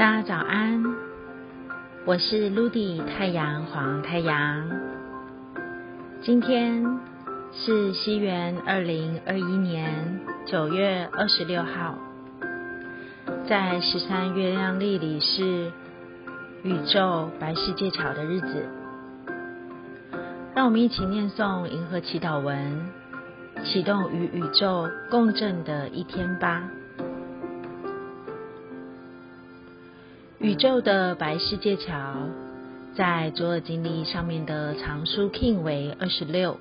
大家早安，我是 Ludy 太阳黄太阳。今天是西元二零二一年九月二十六号，在十三月亮历里是宇宙白世界桥的日子。让我们一起念诵银河祈祷文，启动与宇宙共振的一天吧。宇宙的白世界桥，在左耳经历上面的藏书 King 为二十六。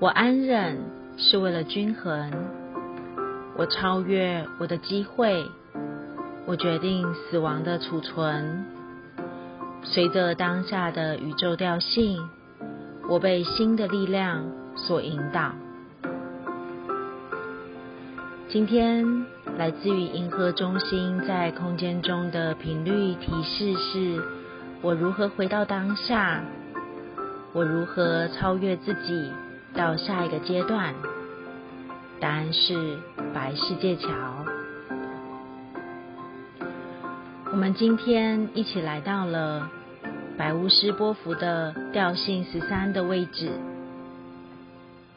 我安忍是为了均衡，我超越我的机会，我决定死亡的储存。随着当下的宇宙调性，我被新的力量所引导。今天。来自于银河中心在空间中的频率提示是：我如何回到当下？我如何超越自己到下一个阶段？答案是白世界桥。我们今天一起来到了白巫师波幅的调性十三的位置，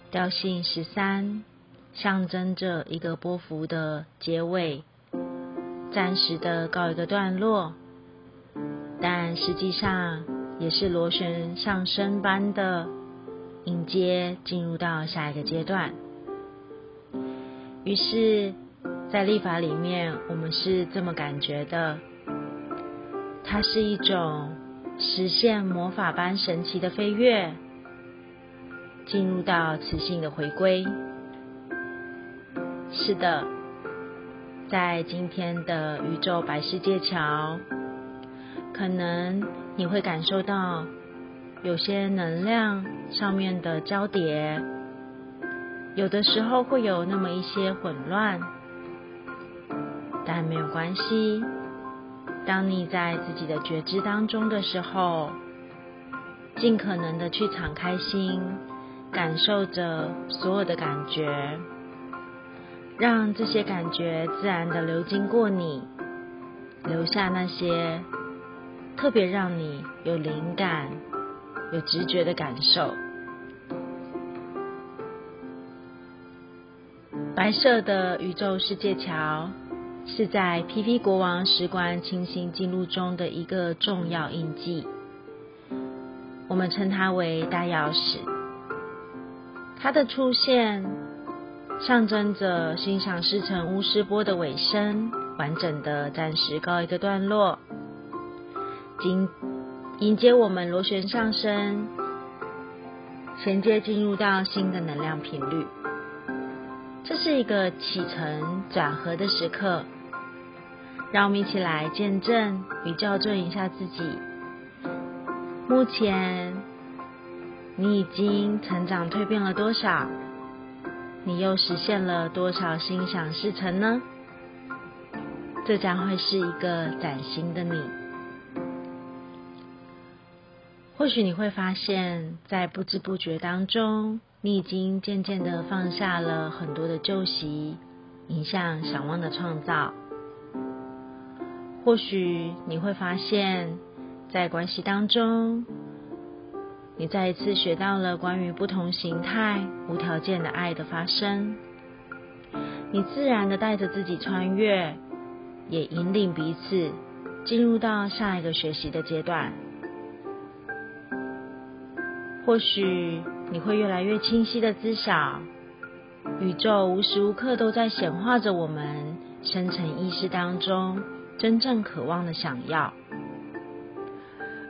调性十三。象征着一个波幅的结尾，暂时的告一个段落，但实际上也是螺旋上升般的迎接进入到下一个阶段。于是，在历法里面，我们是这么感觉的：它是一种实现魔法般神奇的飞跃，进入到磁性的回归。是的，在今天的宇宙白世界桥，可能你会感受到有些能量上面的交叠，有的时候会有那么一些混乱，但没有关系。当你在自己的觉知当中的时候，尽可能的去敞开心，感受着所有的感觉。让这些感觉自然的流经过你，留下那些特别让你有灵感、有直觉的感受。白色的宇宙世界桥是在 P.V. 国王石棺清新记录中的一个重要印记，我们称它为大钥匙。它的出现。象征着心想事成巫师波的尾声，完整的暂时告一个段落，迎迎接我们螺旋上升，衔接进入到新的能量频率。这是一个启程转合的时刻，让我们一起来见证与校正一下自己。目前你已经成长蜕变了多少？你又实现了多少心想事成呢？这将会是一个崭新的你。或许你会发现，在不知不觉当中，你已经渐渐的放下了很多的旧习，迎向想望的创造。或许你会发现，在关系当中。你再一次学到了关于不同形态、无条件的爱的发生。你自然的带着自己穿越，也引领彼此进入到下一个学习的阶段。或许你会越来越清晰的知晓，宇宙无时无刻都在显化着我们深层意识当中真正渴望的想要。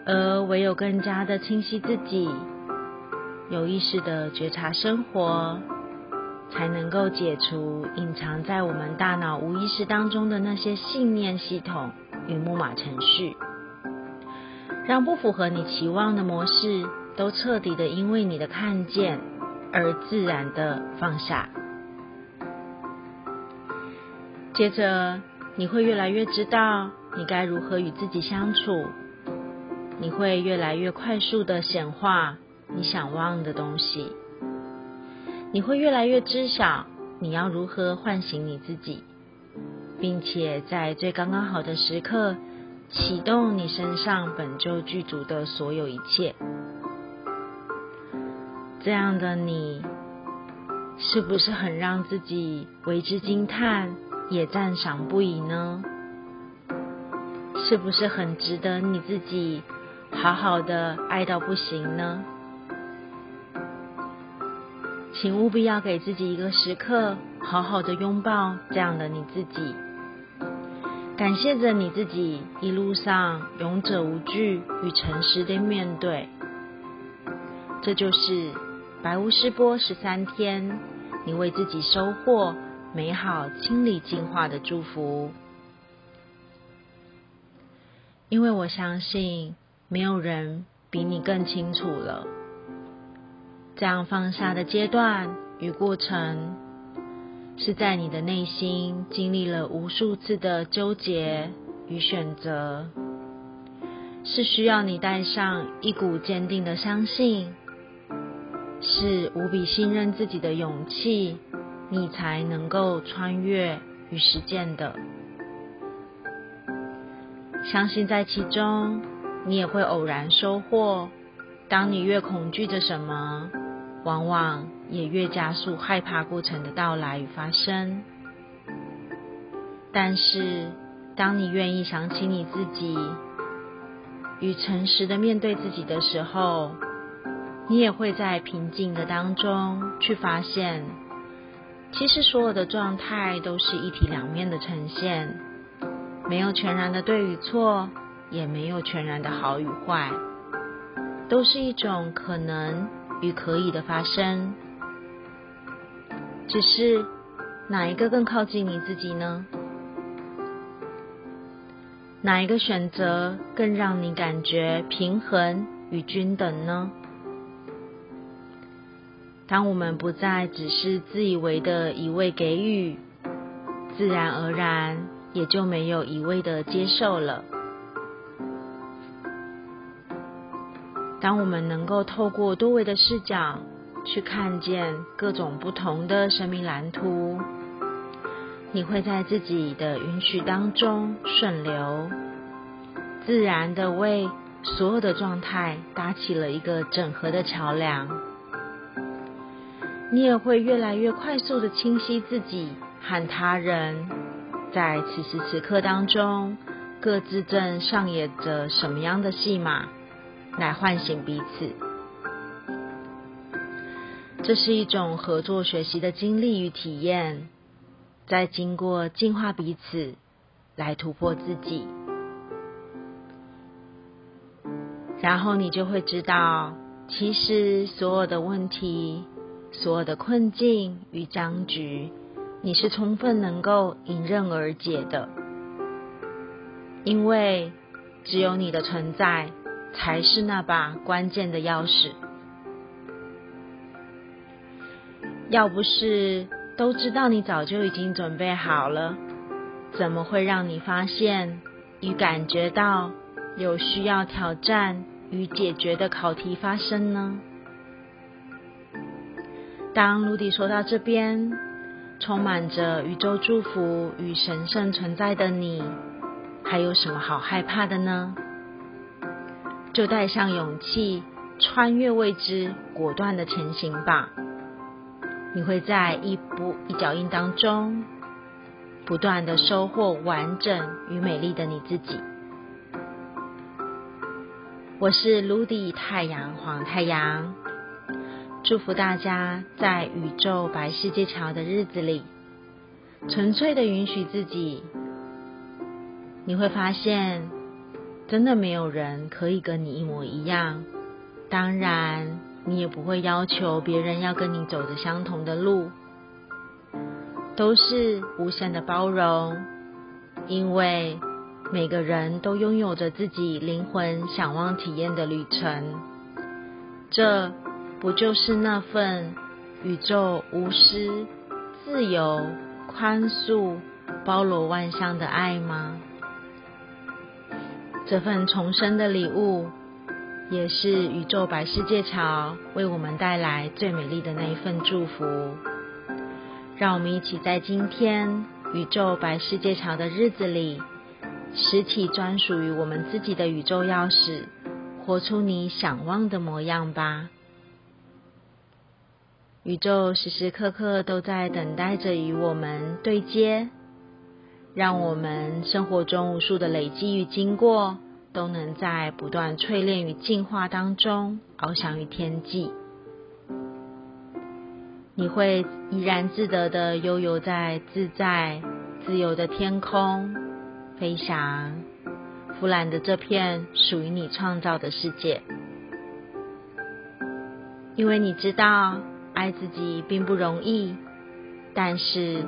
而唯有更加的清晰自己，有意识的觉察生活，才能够解除隐藏在我们大脑无意识当中的那些信念系统与木马程序，让不符合你期望的模式都彻底的因为你的看见而自然的放下。接着，你会越来越知道你该如何与自己相处。你会越来越快速的显化你想望的东西，你会越来越知晓你要如何唤醒你自己，并且在最刚刚好的时刻启动你身上本就具足的所有一切。这样的你，是不是很让自己为之惊叹，也赞赏不已呢？是不是很值得你自己好好的爱到不行呢？请务必要给自己一个时刻，好好的拥抱这样的你自己，感谢着你自己一路上勇者无惧与诚实的面对，这就是白巫师波十三天，你为自己收获美好、清理、净化的祝福。因为我相信，没有人比你更清楚了。这样放下的阶段与过程，是在你的内心经历了无数次的纠结与选择，是需要你带上一股坚定的相信，是无比信任自己的勇气，你才能够穿越与实践的。相信在其中，你也会偶然收获。当你越恐惧着什么，往往也越加速害怕过程的到来与发生。但是，当你愿意想起你自己，与诚实的面对自己的时候，你也会在平静的当中去发现，其实所有的状态都是一体两面的呈现。没有全然的对与错，也没有全然的好与坏，都是一种可能与可以的发生。只是哪一个更靠近你自己呢？哪一个选择更让你感觉平衡与均等呢？当我们不再只是自以为的一味给予，自然而然。也就没有一味的接受了。当我们能够透过多维的视角去看见各种不同的生命蓝图，你会在自己的允许当中顺流，自然的为所有的状态搭起了一个整合的桥梁。你也会越来越快速的清晰自己和他人。在此时此刻当中，各自正上演着什么样的戏码，来唤醒彼此？这是一种合作学习的经历与体验，在经过净化彼此，来突破自己，然后你就会知道，其实所有的问题、所有的困境与僵局。你是充分能够迎刃而解的，因为只有你的存在才是那把关键的钥匙。要不是都知道你早就已经准备好了，怎么会让你发现与感觉到有需要挑战与解决的考题发生呢？当卢迪说到这边。充满着宇宙祝福与神圣存在的你，还有什么好害怕的呢？就带上勇气，穿越未知，果断的前行吧。你会在一步一脚印当中，不断的收获完整与美丽的你自己。我是卢迪太阳黄太阳。祝福大家在宇宙白世界桥的日子里，纯粹的允许自己。你会发现，真的没有人可以跟你一模一样。当然，你也不会要求别人要跟你走着相同的路。都是无限的包容，因为每个人都拥有着自己灵魂想望体验的旅程。这。不就是那份宇宙无私、自由、宽恕、包罗万象的爱吗？这份重生的礼物，也是宇宙白世界桥为我们带来最美丽的那一份祝福。让我们一起在今天宇宙白世界桥的日子里，拾起专属于我们自己的宇宙钥匙，活出你想望的模样吧。宇宙时时刻刻都在等待着与我们对接，让我们生活中无数的累积与经过，都能在不断淬炼与进化当中翱翔于天际。你会怡然自得的悠游在自在、自由的天空，飞翔，俯览的这片属于你创造的世界，因为你知道。爱自己并不容易，但是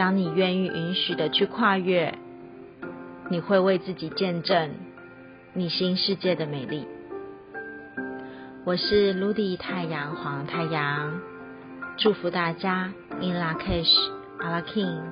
当你愿意允许的去跨越，你会为自己见证你新世界的美丽。我是 Ludy 太阳黄太阳，祝福大家 In La Kish a La King。